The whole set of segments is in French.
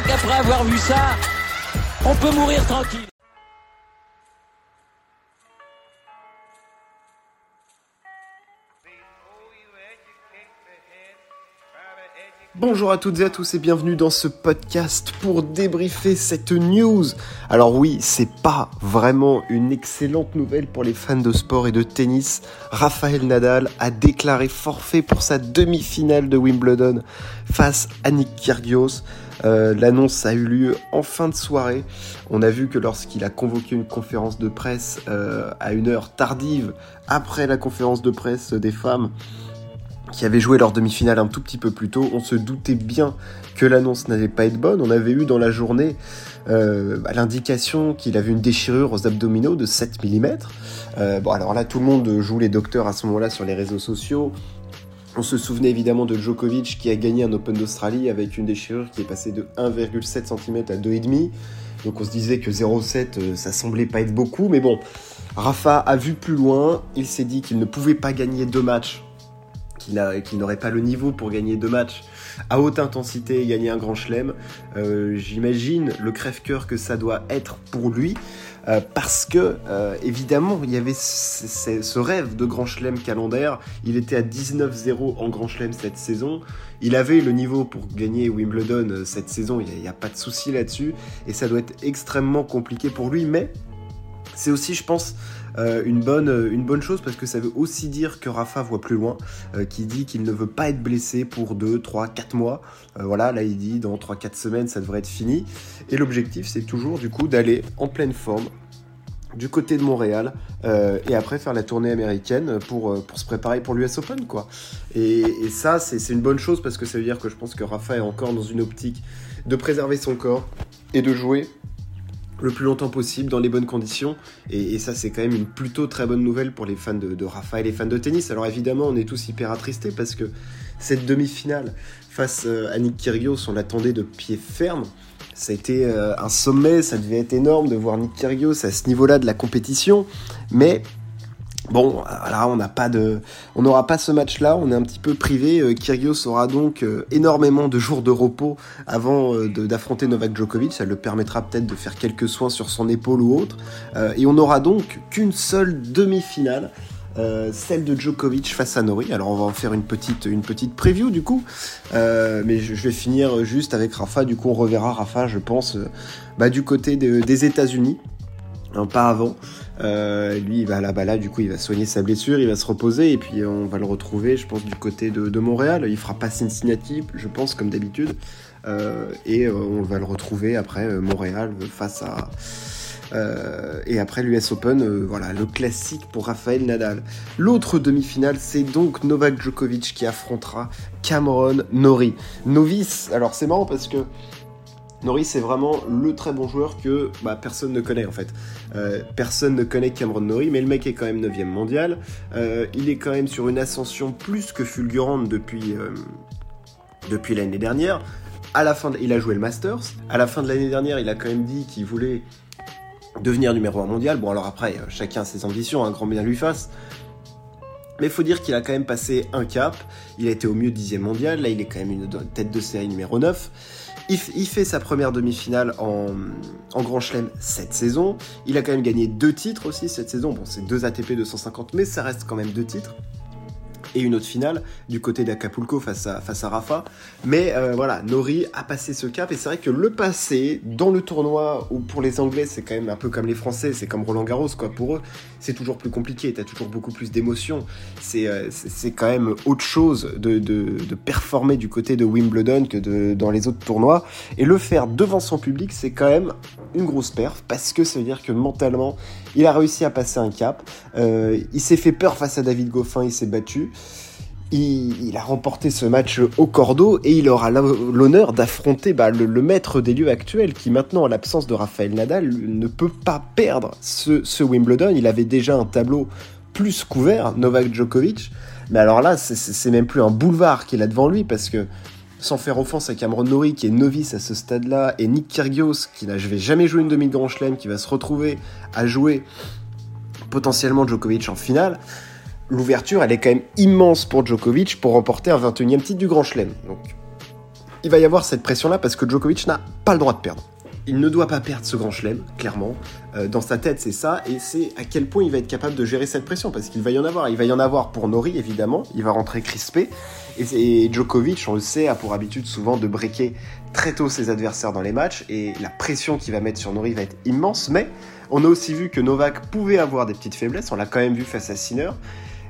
crois qu'après avoir vu ça, on peut mourir tranquille. Bonjour à toutes et à tous et bienvenue dans ce podcast pour débriefer cette news. Alors oui, c'est pas vraiment une excellente nouvelle pour les fans de sport et de tennis. Rafael Nadal a déclaré forfait pour sa demi-finale de Wimbledon face à Nick Kyrgios. Euh, l'annonce a eu lieu en fin de soirée. On a vu que lorsqu'il a convoqué une conférence de presse euh, à une heure tardive après la conférence de presse des femmes, qui avait joué leur demi-finale un tout petit peu plus tôt, on se doutait bien que l'annonce n'allait pas être bonne. On avait eu dans la journée euh, bah, l'indication qu'il avait une déchirure aux abdominaux de 7 mm. Bon, alors là, tout le monde joue les docteurs à ce moment-là sur les réseaux sociaux. On se souvenait évidemment de Djokovic qui a gagné un Open d'Australie avec une déchirure qui est passée de 1,7 cm à 2,5. Donc on se disait que 0,7 euh, ça semblait pas être beaucoup, mais bon, Rafa a vu plus loin, il s'est dit qu'il ne pouvait pas gagner deux matchs qu'il n'aurait pas le niveau pour gagner deux matchs à haute intensité et gagner un grand chelem. Euh, j'imagine le crève-cœur que ça doit être pour lui. Euh, parce que, euh, évidemment, il y avait ce, rêve de grand chelem calendaire. Il était à 19-0 en grand chelem cette saison. Il avait le niveau pour gagner Wimbledon cette saison, il n'y a, pas de souci là-dessus. Et ça doit être extrêmement compliqué pour lui. Mais c'est aussi, je pense, euh, une, bonne, euh, une bonne chose parce que ça veut aussi dire que Rafa voit plus loin, euh, qui dit qu'il ne veut pas être blessé pour 2, 3, 4 mois. voilà, là il dit dans 3-4 semaines ça devrait être fini. Et l'objectif c'est toujours du coup d'aller en pleine forme du côté de Montréal et après faire la tournée américaine pour, pour se préparer pour l'US Open quoi. Et, et ça c'est une bonne chose parce que ça veut dire que je pense que Rafa est encore dans une optique de préserver son corps et de jouer le plus longtemps possible dans les bonnes conditions. Et, ça, c'est quand même une plutôt très bonne nouvelle pour les fans de, de Rafa et les fans de tennis. Alors évidemment, on est tous hyper attristés parce que cette demi-finale face euh, à Nick Kyrgios, on l'attendait de pied ferme. Ça a été euh, un sommet, ça devait être énorme de voir Nick Kyrgios à ce niveau-là de la compétition. Mais Bon, là, on n'a pas de, on n'aura pas ce match-là. On est un petit peu privé. Euh, Kyrgios aura donc euh, énormément de jours de repos avant euh, d'affronter Novak Djokovic. Ça le permettra peut-être de faire quelques soins sur son épaule ou autre. et on n'aura donc qu'une seule demi-finale. celle de Djokovic face à Nori. Alors on va en faire une petite, une petite preview du coup, mais je, vais finir juste avec Rafa. Du coup on reverra Rafa, je pense, bah, du côté des États-Unis, hein, pas avant. Euh, lui, il va là-bas, là, du coup, il va soigner sa blessure, il va se reposer, et puis on va le retrouver, je pense, du côté de, Montréal. Il fera pas Cincinnati, je pense, comme d'habitude. Euh, et euh, on va le retrouver après Montréal face à. et après l'US Open, voilà, le classique pour Raphaël Nadal. L'autre demi-finale, c'est donc Novak Djokovic qui affrontera Cameron Nori. Novice, alors c'est marrant parce que Norris c'est vraiment le très bon joueur que bah, personne ne connaît en fait. Euh, personne ne connaît Cameron Norrie, mais le mec est quand même 9ème mondial. Euh, il est quand même sur une ascension plus que fulgurante depuis, euh, l'année dernière. La fin, il a joué le Masters. À la fin de l'année dernière, il a quand même dit qu'il voulait devenir numéro 1 mondial. Bon alors après, chacun a ses ambitions, un grand bien lui fasse. Mais faut dire qu'il a quand même passé un cap. Il a été au mieux 10 mondial. Là, il est quand même une tête de série numéro 9. Il, fait sa première demi-finale en, Grand Chelem cette saison. Il a quand même gagné deux titres aussi cette saison. Bon, c'est deux ATP 250, mais ça reste quand même deux titres et une autre finale du côté d'Acapulco face à, face à Rafa. Mais euh, voilà, Nori a passé ce cap et c'est vrai que le passé dans le tournoi où pour les Anglais c'est quand même un peu comme les Français, c'est comme Roland Garros quoi. Pour eux, c'est toujours plus compliqué, t'as toujours beaucoup plus d'émotions. C'est euh, quand même autre chose de, de, de, performer du côté de Wimbledon que de, dans les autres tournois. Et le faire devant son public, c'est quand même une grosse perf parce que ça veut dire que mentalement, il a réussi à passer un cap. Euh, il s'est fait peur face à David Goffin, il s'est battu. Il, a remporté ce match au cordeau et il aura l'honneur d'affronter bah, le, maître des lieux actuels qui maintenant, en l'absence de Rafael Nadal, ne peut pas perdre ce, Wimbledon. Il avait déjà un tableau plus couvert, Novak Djokovic. Mais alors là, c'est même plus un boulevard qu'il a devant lui parce que sans faire offense à Cameron Norrie qui est novice à ce stade-là, et Nick Kyrgios qui n'a jamais joué une demi-grand chelem, qui va se retrouver à jouer potentiellement Djokovic en finale, l'ouverture elle est quand même immense pour Djokovic pour remporter un 21e titre du grand chelem. Donc il va y avoir cette pression-là parce que Djokovic n'a pas le droit de perdre. Il ne doit pas perdre ce grand chelem, clairement. Euh, dans sa tête, c'est ça, et c'est à quel point il va être capable de gérer cette pression, parce qu'il va y en avoir. Il va y en avoir pour Nori, évidemment, il va rentrer crispé, et, Djokovic, on le sait, a pour habitude souvent de breaker très tôt ses adversaires dans les matchs, et la pression qu'il va mettre sur Nori va être immense, mais on a aussi vu que Novak pouvait avoir des petites faiblesses, on l'a quand même vu face à Sinner,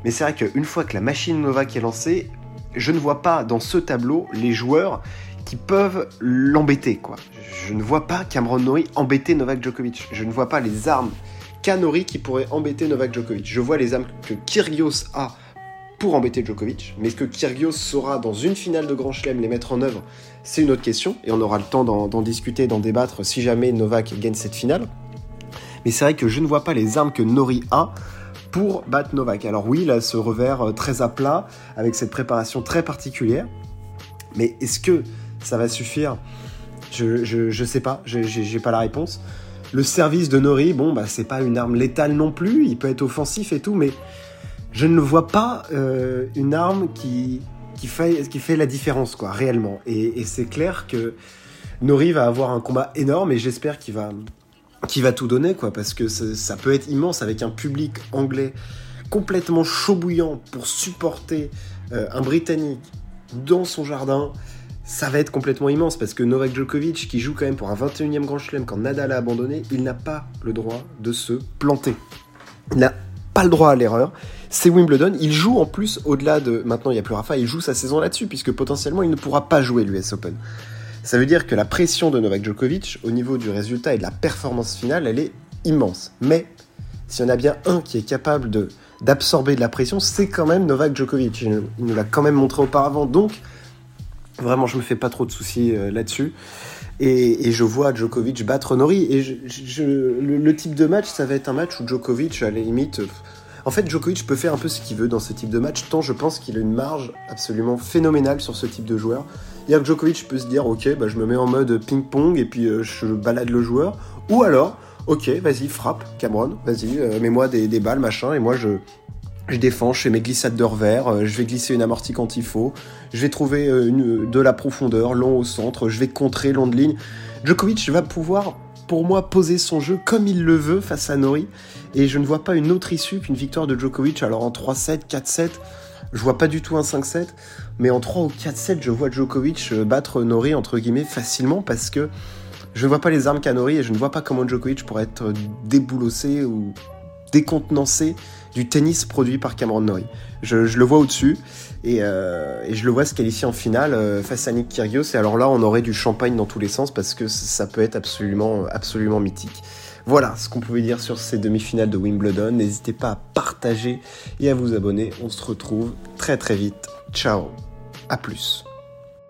mais c'est vrai qu'une fois que la machine Novak est lancée, je ne vois pas dans ce tableau les joueurs qui peuvent l'embêter, quoi. Je ne vois pas Cameron Nori embêter Novak Djokovic. Je ne vois pas les armes qu'a qui pourraient embêter Novak Djokovic. Je vois les armes que Kyrgios a pour embêter Djokovic, mais est-ce que Kyrgios saura dans une finale de Grand Chelem les mettre en œuvre? C'est une autre question, et on aura le temps d'en discuter, d'en débattre si jamais Novak gagne cette finale. Mais c'est vrai que je ne vois pas les armes que Nori a pour battre Novak. Alors oui, il a ce revers euh, très à plat, avec cette préparation très particulière, mais est-ce que ça va suffire? Je, je, sais pas, j'ai pas la réponse. Le service de Nori, bon, bah, c'est pas une arme létale non plus, il peut être offensif et tout, mais je ne vois pas euh, une arme qui, qui, fait, qui fait la différence, quoi, réellement. Et, c'est clair que Nori va avoir un combat énorme et j'espère qu'il va, qu'il va tout donner, quoi, parce que ça, peut être immense avec un public anglais complètement chaud bouillant pour supporter euh, un Britannique dans son jardin ça va être complètement immense parce que Novak Djokovic, qui joue quand même pour un 21e Grand Chelem quand Nadal a abandonné, il n'a pas le droit de se planter. Il n'a pas le droit à l'erreur. C'est Wimbledon. Il joue en plus au-delà de. Maintenant, il n'y a plus Rafa, il joue sa saison là-dessus puisque potentiellement il ne pourra pas jouer l'US Open. Ça veut dire que la pression de Novak Djokovic au niveau du résultat et de la performance finale, elle est immense. Mais s'il y en a bien un qui est capable d'absorber de la pression, c'est quand même Novak Djokovic. Il nous l'a quand même montré auparavant. Donc, Vraiment, je me fais pas trop de soucis euh, là-dessus. Et, je vois Djokovic battre Nori. Et je, le, type de match, ça va être un match où Djokovic, à la limite. Euh, en fait, Djokovic peut faire un peu ce qu'il veut dans ce type de match, tant je pense qu'il a une marge absolument phénoménale sur ce type de joueur. Que Djokovic peut se dire, ok, bah, je me mets en mode ping-pong et puis euh, je balade le joueur. Ou alors, ok, vas-y, frappe, Cameron, vas-y, mets-moi des, balles, machin, et moi je, défends, je fais mes glissades de revers, euh, je vais glisser une amortie quand il faut, je vais trouver euh, de la profondeur, long au centre, je vais contrer long de ligne. Djokovic va pouvoir, pour moi, poser son jeu comme il le veut face à Nori, et je ne vois pas une autre issue qu'une victoire de Djokovic. Alors en 3-7, 4-7, je vois pas du tout un 5-7, mais en 3 ou 4-7, je vois Djokovic euh, battre Nori, entre guillemets, facilement, parce que je ne vois pas les armes qu'a Nori, et je ne vois pas comment Djokovic pourrait être déboulossé ou décontenancé du tennis produit par Cameron Norrie. Je, le vois au-dessus euh, et, je le vois se qualifier en finale euh, face à Nick Kyrgios. Et alors là, on aurait du champagne dans tous les sens parce que ça peut être absolument, absolument mythique. Voilà ce qu'on pouvait dire sur ces demi-finales de Wimbledon. N'hésitez pas à partager et à vous abonner. On se retrouve très très vite. Ciao, à plus.